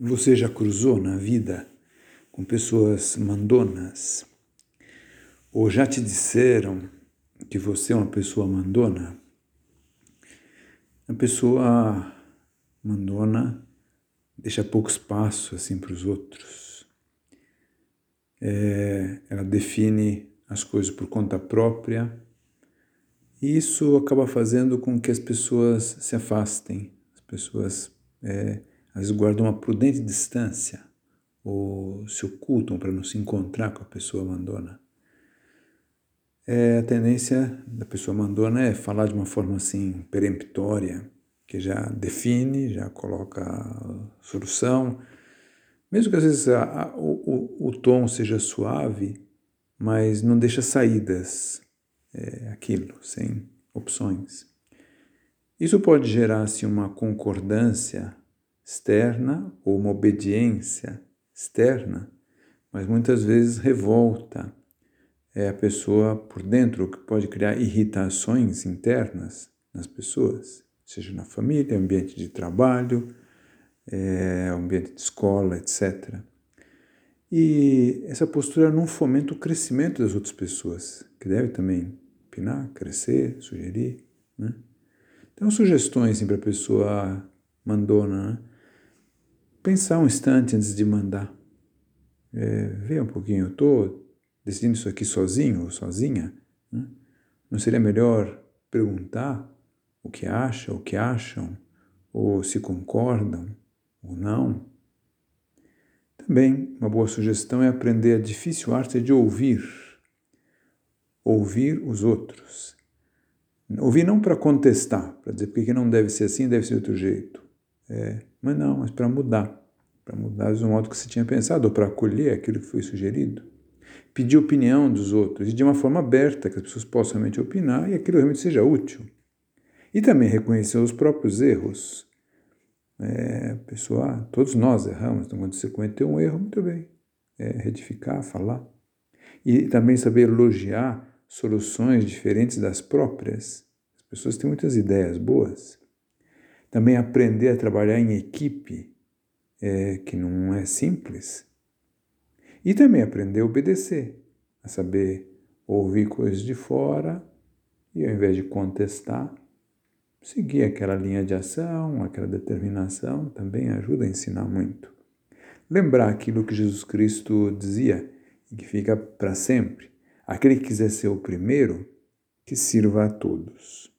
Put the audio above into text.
Você já cruzou na vida com pessoas mandonas? Ou já te disseram que você é uma pessoa mandona? A pessoa mandona deixa pouco espaço assim para os outros. É, ela define as coisas por conta própria e isso acaba fazendo com que as pessoas se afastem, as pessoas é, vezes guardam uma prudente distância ou se ocultam para não se encontrar com a pessoa mandona. É, a tendência da pessoa mandona é falar de uma forma assim peremptória, que já define, já coloca solução, mesmo que às vezes a, a, o, o, tom seja suave, mas não deixa saídas, é, aquilo, sem opções. Isso pode gerar assim, uma concordância externa ou uma obediência externa, mas muitas vezes revolta é a pessoa por dentro, que pode criar irritações internas nas pessoas, seja na família, ambiente de trabalho, é, ambiente de escola, etc. E essa postura não fomenta o crescimento das outras pessoas, que deve também pinar, crescer, sugerir. Né? Então, sugestões assim, para a pessoa mandona, né? Pensar um instante antes de mandar. É, um pouquinho, eu estou decidindo isso aqui sozinho ou sozinha? Né? Não seria melhor perguntar o que acha, o que acham, ou se concordam ou não? Também uma boa sugestão é aprender a difícil arte de ouvir. Ouvir os outros. Ouvir não para contestar, para dizer porque não deve ser assim, deve ser de outro jeito. É, mas não, mas para mudar, para mudar do modo que você tinha pensado, ou para acolher aquilo que foi sugerido. Pedir opinião dos outros, e de uma forma aberta, que as pessoas possam realmente opinar e aquilo realmente seja útil. E também reconhecer os próprios erros. É, pessoa, ah, todos nós erramos, então quando você cometeu um erro, muito bem. É, retificar, falar. E também saber elogiar soluções diferentes das próprias. As pessoas têm muitas ideias boas também aprender a trabalhar em equipe, é, que não é simples. E também aprender a obedecer, a saber ouvir coisas de fora e ao invés de contestar, seguir aquela linha de ação, aquela determinação, também ajuda a ensinar muito. Lembrar aquilo que Jesus Cristo dizia e que fica para sempre. Aquele que quiser ser o primeiro, que sirva a todos.